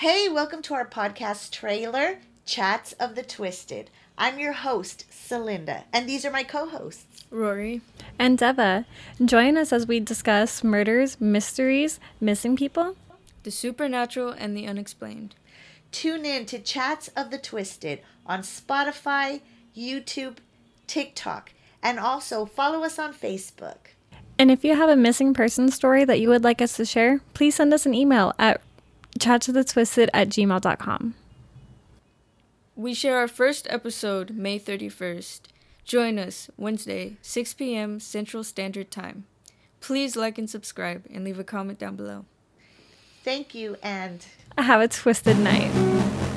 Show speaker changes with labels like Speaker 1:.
Speaker 1: Hey, welcome to our podcast trailer, Chats of the Twisted. I'm your host, Celinda, and these are my co hosts,
Speaker 2: Rory
Speaker 3: and Deva. Join us as we discuss murders, mysteries, missing people,
Speaker 2: the supernatural, and the unexplained.
Speaker 1: Tune in to Chats of the Twisted on Spotify, YouTube, TikTok, and also follow us on Facebook.
Speaker 3: And if you have a missing person story that you would like us to share, please send us an email at chattofthetwisted at gmail.com.
Speaker 2: We share our first episode May 31st. Join us Wednesday, 6 p.m. Central Standard Time. Please like and subscribe and leave a comment down below.
Speaker 1: Thank you and
Speaker 3: have a twisted night.